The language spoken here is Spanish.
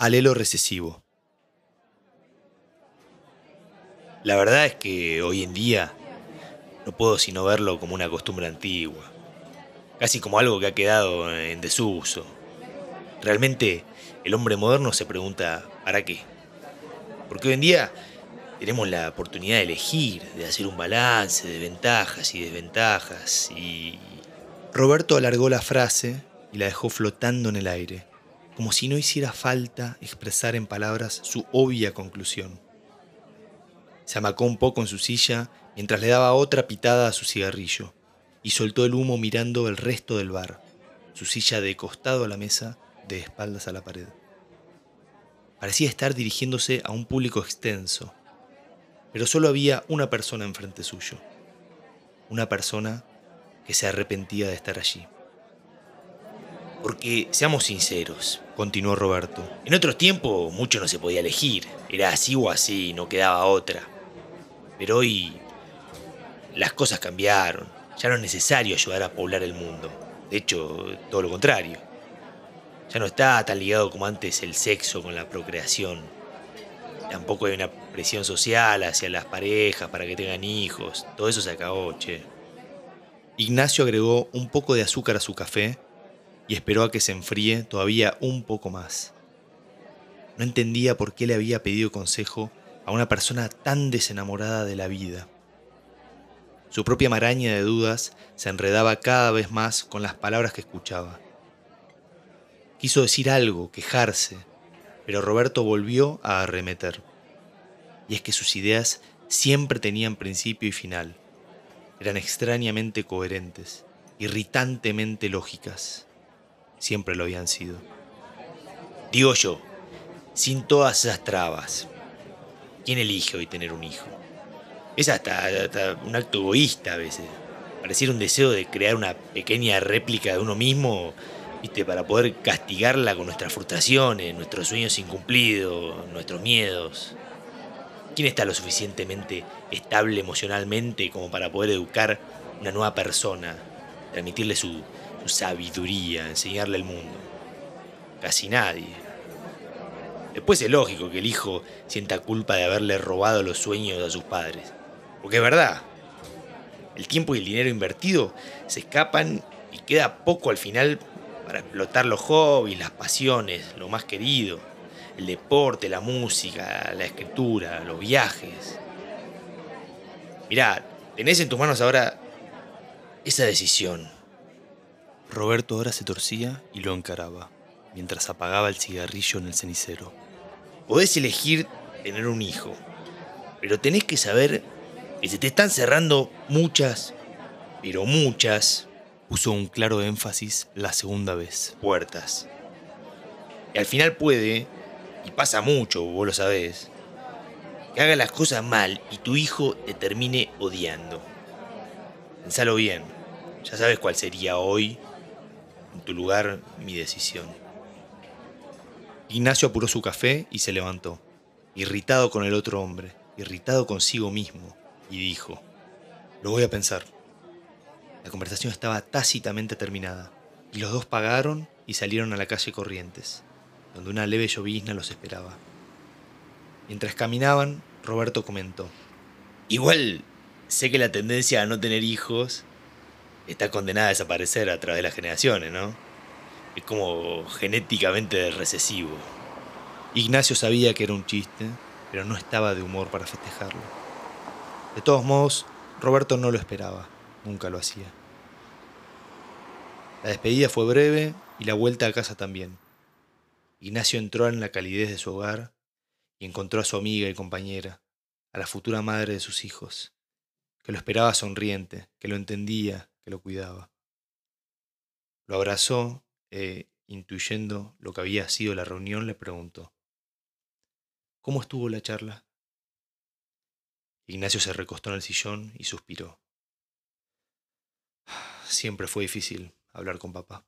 Alelo recesivo. La verdad es que hoy en día no puedo sino verlo como una costumbre antigua, casi como algo que ha quedado en desuso. Realmente el hombre moderno se pregunta, ¿para qué? Porque hoy en día tenemos la oportunidad de elegir, de hacer un balance de ventajas y desventajas y... Roberto alargó la frase y la dejó flotando en el aire como si no hiciera falta expresar en palabras su obvia conclusión. Se amacó un poco en su silla mientras le daba otra pitada a su cigarrillo y soltó el humo mirando el resto del bar, su silla de costado a la mesa, de espaldas a la pared. Parecía estar dirigiéndose a un público extenso, pero solo había una persona enfrente suyo, una persona que se arrepentía de estar allí. Porque, seamos sinceros, continuó Roberto, en otros tiempos mucho no se podía elegir, era así o así, no quedaba otra. Pero hoy las cosas cambiaron, ya no es necesario ayudar a poblar el mundo, de hecho, todo lo contrario. Ya no está tan ligado como antes el sexo con la procreación. Tampoco hay una presión social hacia las parejas para que tengan hijos, todo eso se acabó, che. Ignacio agregó un poco de azúcar a su café y esperó a que se enfríe todavía un poco más. No entendía por qué le había pedido consejo a una persona tan desenamorada de la vida. Su propia maraña de dudas se enredaba cada vez más con las palabras que escuchaba. Quiso decir algo, quejarse, pero Roberto volvió a arremeter. Y es que sus ideas siempre tenían principio y final. Eran extrañamente coherentes, irritantemente lógicas siempre lo habían sido. Digo yo, sin todas esas trabas, ¿quién elige hoy tener un hijo? Es hasta, un acto egoísta a veces. Pareciera un deseo de crear una pequeña réplica de uno mismo, ¿viste? para poder castigarla con nuestras frustraciones, nuestros sueños incumplidos, nuestros miedos. ¿Quién está lo suficientemente estable emocionalmente como para poder educar una nueva persona, transmitirle su, su sabiduría, enseñarle al mundo. Casi nadie. Después es lógico que el hijo sienta culpa de haberle robado los sueños a sus padres. Porque es verdad. El tiempo y el dinero invertido se escapan y queda poco al final para explotar los hobbies, las pasiones, lo más querido. El deporte, la música, la escritura, los viajes. Mirá, tenés en tus manos ahora esa decisión Roberto ahora se torcía y lo encaraba, mientras apagaba el cigarrillo en el cenicero. Podés elegir tener un hijo, pero tenés que saber que se te están cerrando muchas, pero muchas, puso un claro énfasis la segunda vez, puertas. Y al final puede, y pasa mucho, vos lo sabés, que haga las cosas mal y tu hijo te termine odiando. Pensalo bien, ya sabes cuál sería hoy en tu lugar, mi decisión. Ignacio apuró su café y se levantó, irritado con el otro hombre, irritado consigo mismo, y dijo, lo voy a pensar. La conversación estaba tácitamente terminada, y los dos pagaron y salieron a la calle Corrientes, donde una leve llovizna los esperaba. Mientras caminaban, Roberto comentó, Igual sé que la tendencia a no tener hijos está condenada a desaparecer a través de las generaciones, ¿no? Es como genéticamente recesivo. Ignacio sabía que era un chiste, pero no estaba de humor para festejarlo. De todos modos, Roberto no lo esperaba, nunca lo hacía. La despedida fue breve y la vuelta a casa también. Ignacio entró en la calidez de su hogar y encontró a su amiga y compañera, a la futura madre de sus hijos, que lo esperaba sonriente, que lo entendía, que lo cuidaba. Lo abrazó e, intuyendo lo que había sido la reunión, le preguntó, ¿Cómo estuvo la charla? Ignacio se recostó en el sillón y suspiró. Siempre fue difícil hablar con papá.